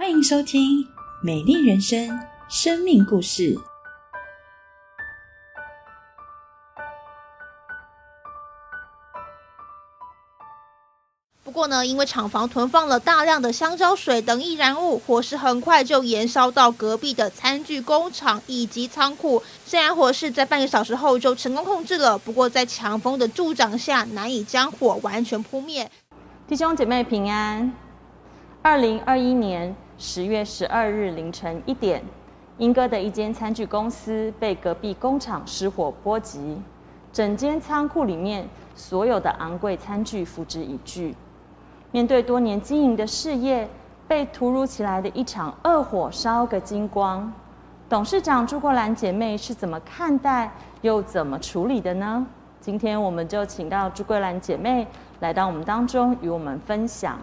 欢迎收听《美丽人生》生命故事。不过呢，因为厂房囤放了大量的香蕉水等易燃物，火势很快就延烧到隔壁的餐具工厂以及仓库。虽然火势在半个小时后就成功控制了，不过在强风的助长下，难以将火完全扑灭。弟兄姐妹平安。二零二一年十月十二日凌晨一点，英哥的一间餐具公司被隔壁工厂失火波及，整间仓库里面所有的昂贵餐具付之一炬。面对多年经营的事业被突如其来的一场恶火烧个精光，董事长朱国兰姐妹是怎么看待又怎么处理的呢？今天我们就请到朱桂兰姐妹来到我们当中，与我们分享。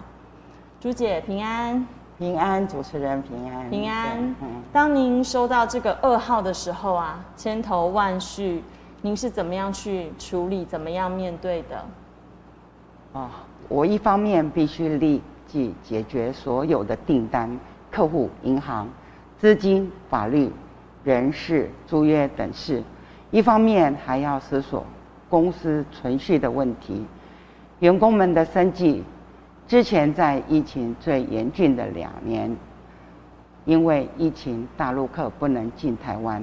朱姐平安，平安，主持人平安，平安。当您收到这个噩耗的时候啊，千头万绪，您是怎么样去处理，怎么样面对的？哦，我一方面必须立即解决所有的订单、客户、银行、资金、法律、人事、租约等事；一方面还要思索公司存续的问题，员工们的生计。之前在疫情最严峻的两年，因为疫情，大陆客不能进台湾，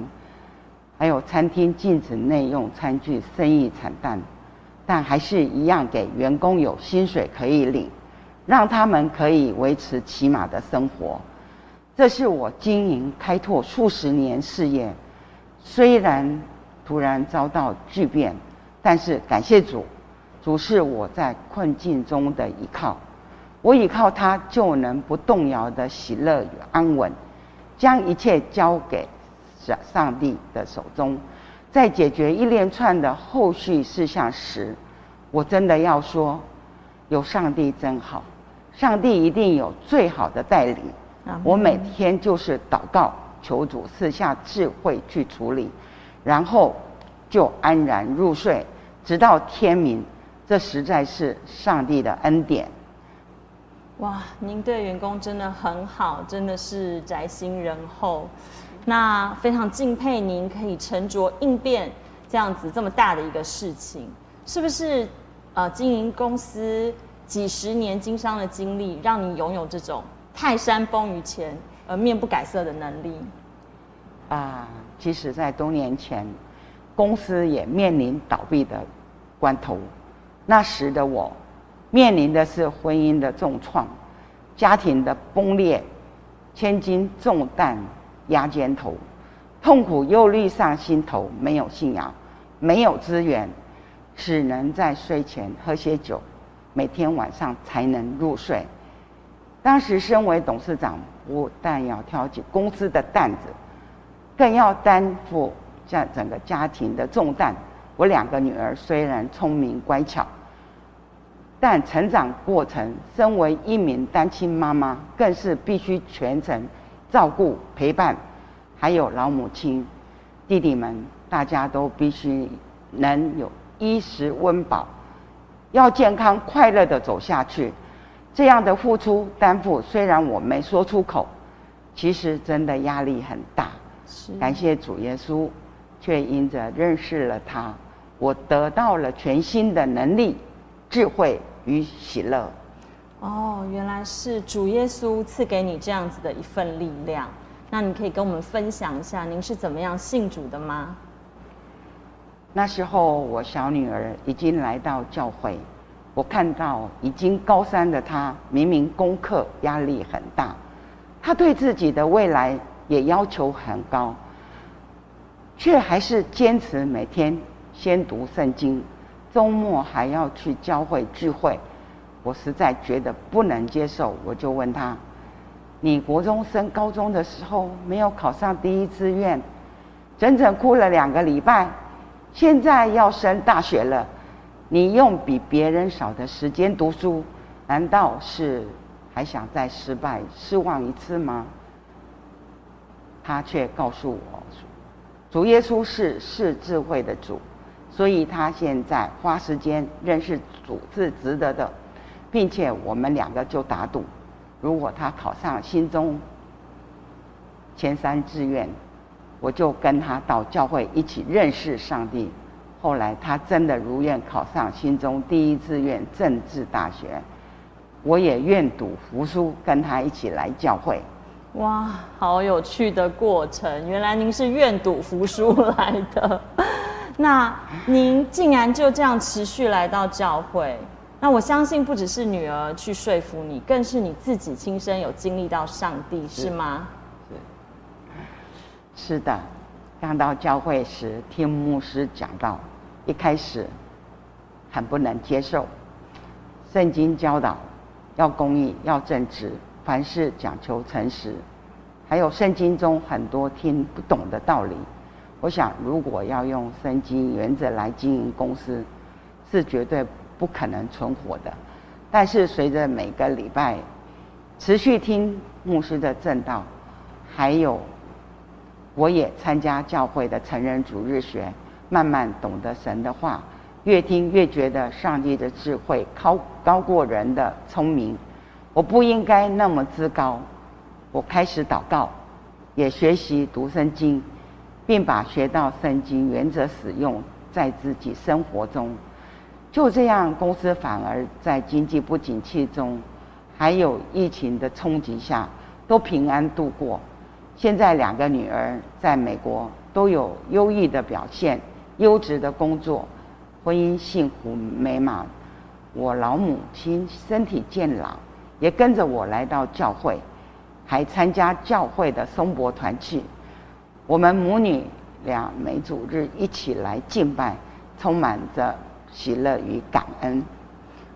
还有餐厅禁止内用餐具，生意惨淡，但还是一样给员工有薪水可以领，让他们可以维持起码的生活。这是我经营开拓数十年事业，虽然突然遭到巨变，但是感谢主，主是我在困境中的依靠。我依靠他，就能不动摇的喜乐与安稳，将一切交给上上帝的手中。在解决一连串的后续事项时，我真的要说，有上帝真好，上帝一定有最好的带领。我每天就是祷告，求主赐下智慧去处理，然后就安然入睡，直到天明。这实在是上帝的恩典。哇，您对员工真的很好，真的是宅心仁厚。那非常敬佩您可以沉着应变这样子这么大的一个事情，是不是？呃，经营公司几十年经商的经历，让你拥有这种泰山崩于前而面不改色的能力。啊，其实，在多年前，公司也面临倒闭的关头，那时的我。面临的是婚姻的重创，家庭的崩裂，千斤重担压肩头，痛苦忧虑上心头，没有信仰，没有资源，只能在睡前喝些酒，每天晚上才能入睡。当时身为董事长，不但要挑起公司的担子，更要担负这整个家庭的重担。我两个女儿虽然聪明乖巧。但成长过程，身为一名单亲妈妈，更是必须全程照顾、陪伴，还有老母亲、弟弟们，大家都必须能有衣食温饱，要健康快乐的走下去。这样的付出担负，虽然我没说出口，其实真的压力很大。感谢主耶稣，却因着认识了他，我得到了全新的能力、智慧。与喜乐，哦，原来是主耶稣赐给你这样子的一份力量。那你可以跟我们分享一下，您是怎么样信主的吗？那时候我小女儿已经来到教会，我看到已经高三的她，明明功课压力很大，她对自己的未来也要求很高，却还是坚持每天先读圣经。周末还要去教会聚会，我实在觉得不能接受。我就问他：“你国中升高中的时候没有考上第一志愿，整整哭了两个礼拜。现在要升大学了，你用比别人少的时间读书，难道是还想再失败失望一次吗？”他却告诉我：“主耶稣是是智慧的主。”所以他现在花时间认识主是值得的，并且我们两个就打赌，如果他考上心中前三志愿，我就跟他到教会一起认识上帝。后来他真的如愿考上心中第一志愿政治大学，我也愿赌服输，跟他一起来教会。哇，好有趣的过程！原来您是愿赌服输来的。那您竟然就这样持续来到教会？那我相信不只是女儿去说服你，更是你自己亲身有经历到上帝，是吗？是。是的，刚到教会时听牧师讲到，一开始很不能接受。圣经教导要公义，要正直。凡事讲求诚实，还有圣经中很多听不懂的道理。我想，如果要用圣经原则来经营公司，是绝对不可能存活的。但是，随着每个礼拜持续听牧师的正道，还有我也参加教会的成人主日学，慢慢懂得神的话，越听越觉得上帝的智慧高高过人的聪明。我不应该那么自高，我开始祷告，也学习读圣经，并把学到圣经原则使用在自己生活中。就这样，公司反而在经济不景气中，还有疫情的冲击下，都平安度过。现在两个女儿在美国都有优异的表现，优质的工作，婚姻幸福美满。我老母亲身体健朗。也跟着我来到教会，还参加教会的松柏团契。我们母女俩每主日一起来敬拜，充满着喜乐与感恩。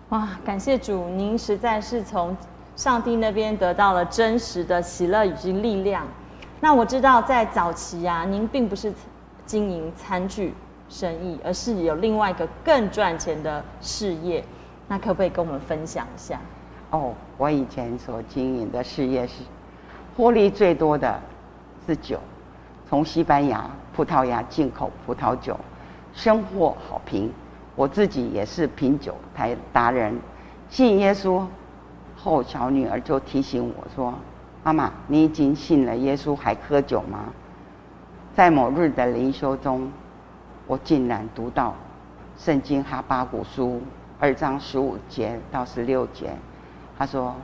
哇，感谢主，您实在是从上帝那边得到了真实的喜乐以及力量。那我知道在早期啊，您并不是经营餐具生意，而是有另外一个更赚钱的事业。那可不可以跟我们分享一下？哦，我以前所经营的事业是获利最多的是酒，从西班牙、葡萄牙进口葡萄酒，深获好评。我自己也是品酒台达人。信耶稣后，小女儿就提醒我说：“妈妈，你已经信了耶稣，还喝酒吗？”在某日的灵修中，我竟然读到《圣经哈巴古书》二章十五节到十六节。他说：“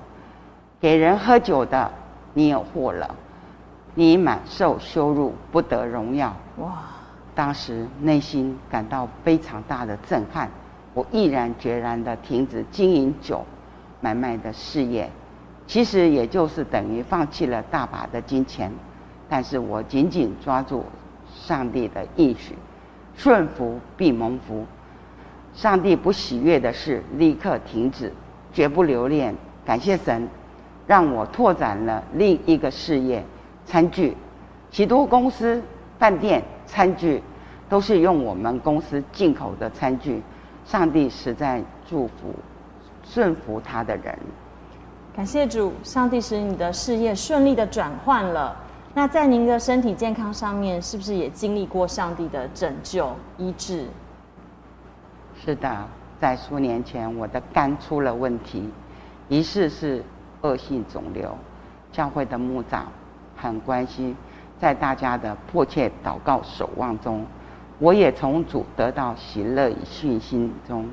给人喝酒的，你有祸了，你满受羞辱，不得荣耀。”哇！当时内心感到非常大的震撼，我毅然决然地停止经营酒买卖的事业，其实也就是等于放弃了大把的金钱。但是我紧紧抓住上帝的应许，顺服必蒙福。上帝不喜悦的事，立刻停止，绝不留恋。感谢神，让我拓展了另一个事业——餐具。许多公司、饭店餐具都是用我们公司进口的餐具。上帝实在祝福顺服他的人。感谢主，上帝使你的事业顺利的转换了。那在您的身体健康上面，是不是也经历过上帝的拯救医治？是的，在数年前，我的肝出了问题。疑似是恶性肿瘤，教会的牧长很关心，在大家的迫切祷告守望中，我也从主得到喜乐与信心中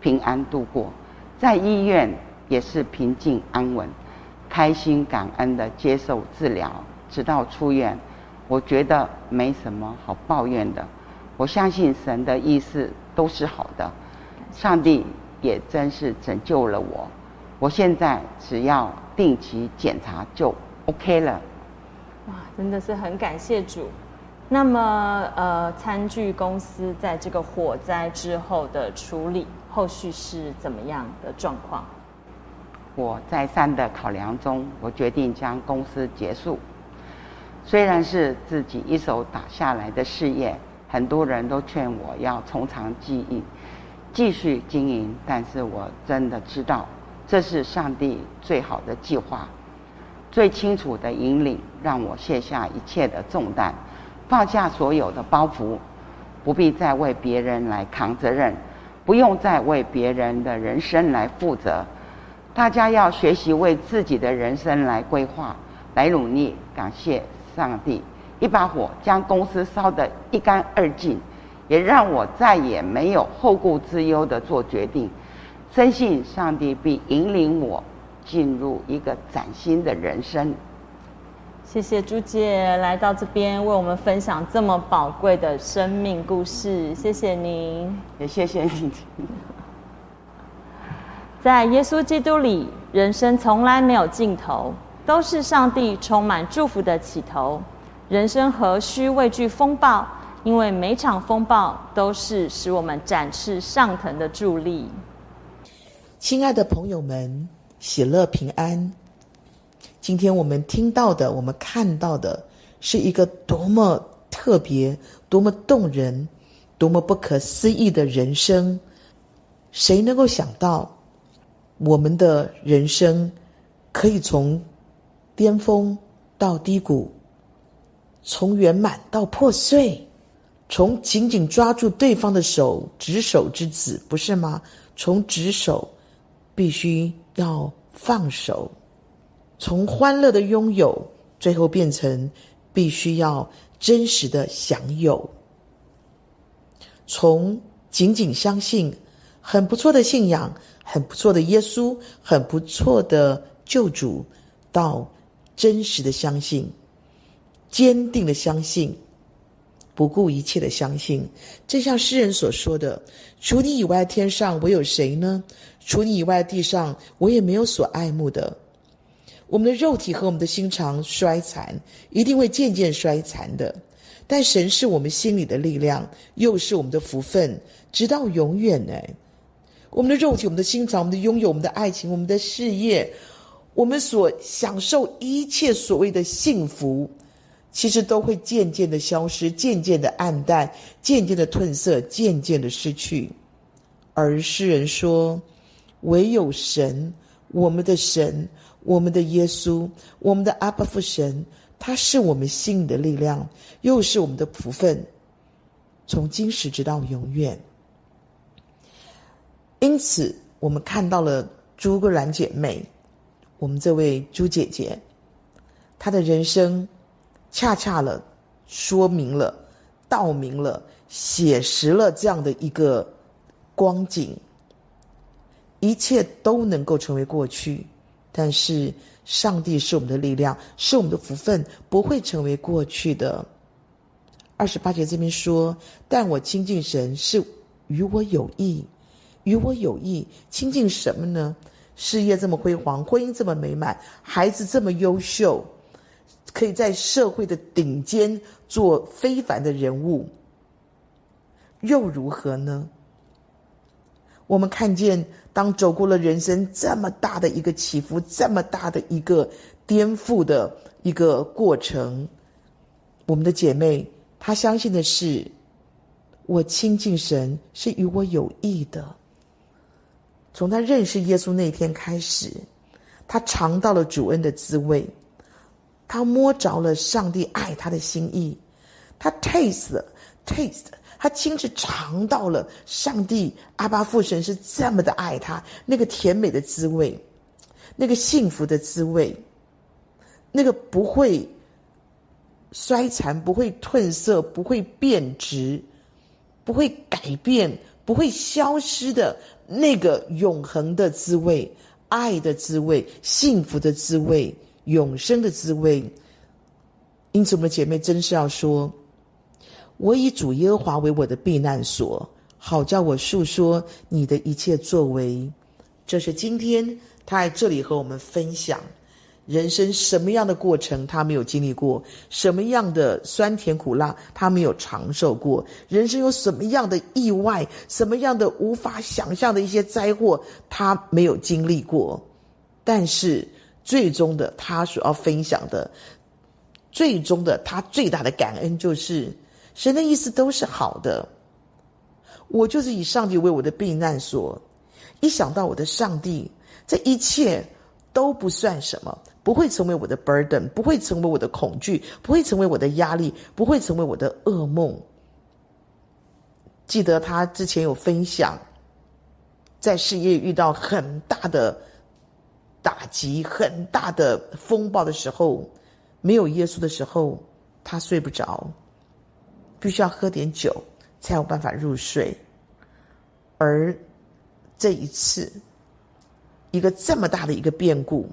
平安度过，在医院也是平静安稳，开心感恩的接受治疗，直到出院，我觉得没什么好抱怨的，我相信神的意思都是好的，上帝也真是拯救了我。我现在只要定期检查就 OK 了。哇，真的是很感谢主。那么，呃，餐具公司在这个火灾之后的处理，后续是怎么样的状况？我再三的考量中，我决定将公司结束。虽然是自己一手打下来的事业，很多人都劝我要从长计议，继续经营，但是我真的知道。这是上帝最好的计划，最清楚的引领，让我卸下一切的重担，放下所有的包袱，不必再为别人来扛责任，不用再为别人的人生来负责。大家要学习为自己的人生来规划，来努力。感谢上帝，一把火将公司烧得一干二净，也让我再也没有后顾之忧的做决定。深信上帝必引领我进入一个崭新的人生。谢谢朱姐来到这边为我们分享这么宝贵的生命故事，谢谢您，也谢谢你。在耶稣基督里，人生从来没有尽头，都是上帝充满祝福的起头。人生何须畏惧风暴？因为每场风暴都是使我们展翅上腾的助力。亲爱的朋友们，喜乐平安。今天我们听到的，我们看到的，是一个多么特别、多么动人、多么不可思议的人生。谁能够想到，我们的人生可以从巅峰到低谷，从圆满到破碎，从紧紧抓住对方的手，执手之子，不是吗？从执手，必须要放手。从欢乐的拥有，最后变成必须要真实的享有；从仅仅相信很不错的信仰、很不错的耶稣、很不错的救主，到真实的相信、坚定的相信、不顾一切的相信。正像诗人所说的：“除你以外，天上我有谁呢？除你以外，地上我也没有所爱慕的。”我们的肉体和我们的心肠衰残，一定会渐渐衰残的。但神是我们心里的力量，又是我们的福分，直到永远呢。我们的肉体、我们的心肠、我们的拥有、我们的爱情、我们的事业，我们所享受一切所谓的幸福，其实都会渐渐的消失，渐渐的暗淡，渐渐的褪色，渐渐的失去。而诗人说：“唯有神，我们的神。”我们的耶稣，我们的阿爸父神，他是我们心里的力量，又是我们的福分，从今时直到永远。因此，我们看到了朱格兰姐妹，我们这位朱姐姐，她的人生，恰恰了说明了、道明了、写实了这样的一个光景，一切都能够成为过去。但是，上帝是我们的力量，是我们的福分，不会成为过去的。二十八节这边说：“但我亲近神是与我有益，与我有益。亲近什么呢？事业这么辉煌，婚姻这么美满，孩子这么优秀，可以在社会的顶尖做非凡的人物，又如何呢？”我们看见，当走过了人生这么大的一个起伏，这么大的一个颠覆的一个过程，我们的姐妹她相信的是，我亲近神是与我有益的。从她认识耶稣那一天开始，她尝到了主恩的滋味，他摸着了上帝爱他的心意，他 taste taste。他亲自尝到了上帝阿巴父神是这么的爱他，那个甜美的滋味，那个幸福的滋味，那个不会衰残、不会褪色、不会变质、不会改变、不会消失的那个永恒的滋味、爱的滋味、幸福的滋味、永生的滋味。因此，我们姐妹真是要说。我以主耶和华为我的避难所，好叫我述说你的一切作为。这是今天他在这里和我们分享人生什么样的过程，他没有经历过；什么样的酸甜苦辣，他没有尝受过；人生有什么样的意外，什么样的无法想象的一些灾祸，他没有经历过。但是最终的，他所要分享的，最终的他最大的感恩就是。神的意思都是好的，我就是以上帝为我的避难所。一想到我的上帝，这一切都不算什么，不会成为我的 burden，不会成为我的恐惧，不会成为我的压力，不会成为我的噩梦。记得他之前有分享，在事业遇到很大的打击、很大的风暴的时候，没有耶稣的时候，他睡不着，必须要喝点酒才有办法入睡。而这一次，一个这么大的一个变故，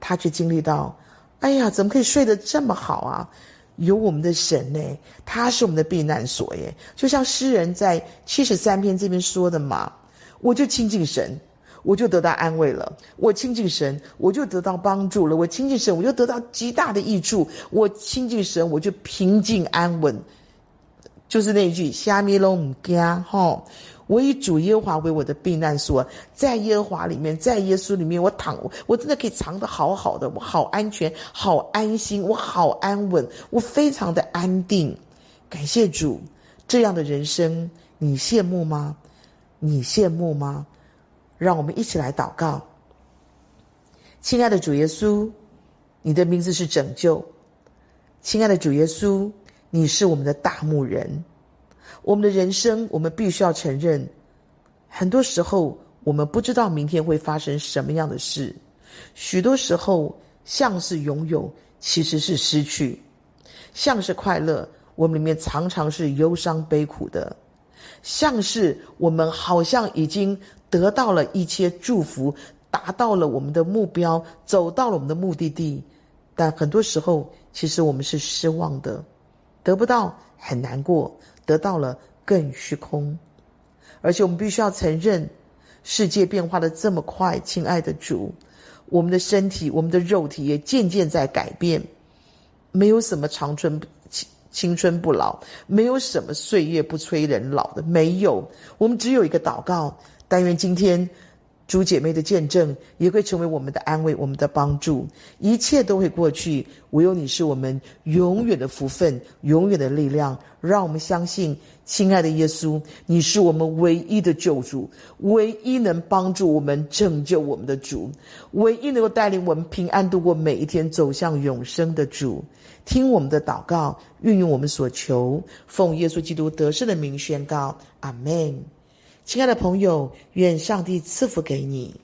他却经历到：哎呀，怎么可以睡得这么好啊？有我们的神呢，他是我们的避难所耶。就像诗人在七十三篇这边说的嘛，我就亲近神。我就得到安慰了，我亲近神，我就得到帮助了。我亲近神，我就得到极大的益处。我亲近神，我就平静安稳。就是那一句“虾米拢唔惊”哈，我以主耶和华为我的避难所，在耶和华里面，在耶稣里面，我躺，我真的可以藏得好好的，我好安全，好安心，我好安稳，我非常的安定。感谢主，这样的人生，你羡慕吗？你羡慕吗？让我们一起来祷告，亲爱的主耶稣，你的名字是拯救。亲爱的主耶稣，你是我们的大牧人。我们的人生，我们必须要承认，很多时候我们不知道明天会发生什么样的事。许多时候，像是拥有，其实是失去；像是快乐，我们里面常常是忧伤悲苦的；像是我们好像已经。得到了一切祝福，达到了我们的目标，走到了我们的目的地，但很多时候，其实我们是失望的，得不到很难过，得到了更虚空，而且我们必须要承认，世界变化的这么快，亲爱的主，我们的身体，我们的肉体也渐渐在改变，没有什么长春青青春不老，没有什么岁月不催人老的，没有，我们只有一个祷告。但愿今天，诸姐妹的见证也会成为我们的安慰，我们的帮助。一切都会过去，唯有你是我们永远的福分，永远的力量。让我们相信，亲爱的耶稣，你是我们唯一的救主，唯一能帮助我们、拯救我们的主，唯一能够带领我们平安度过每一天、走向永生的主。听我们的祷告，运用我们所求，奉耶稣基督得胜的名宣告：阿门。亲爱的朋友，愿上帝赐福给你。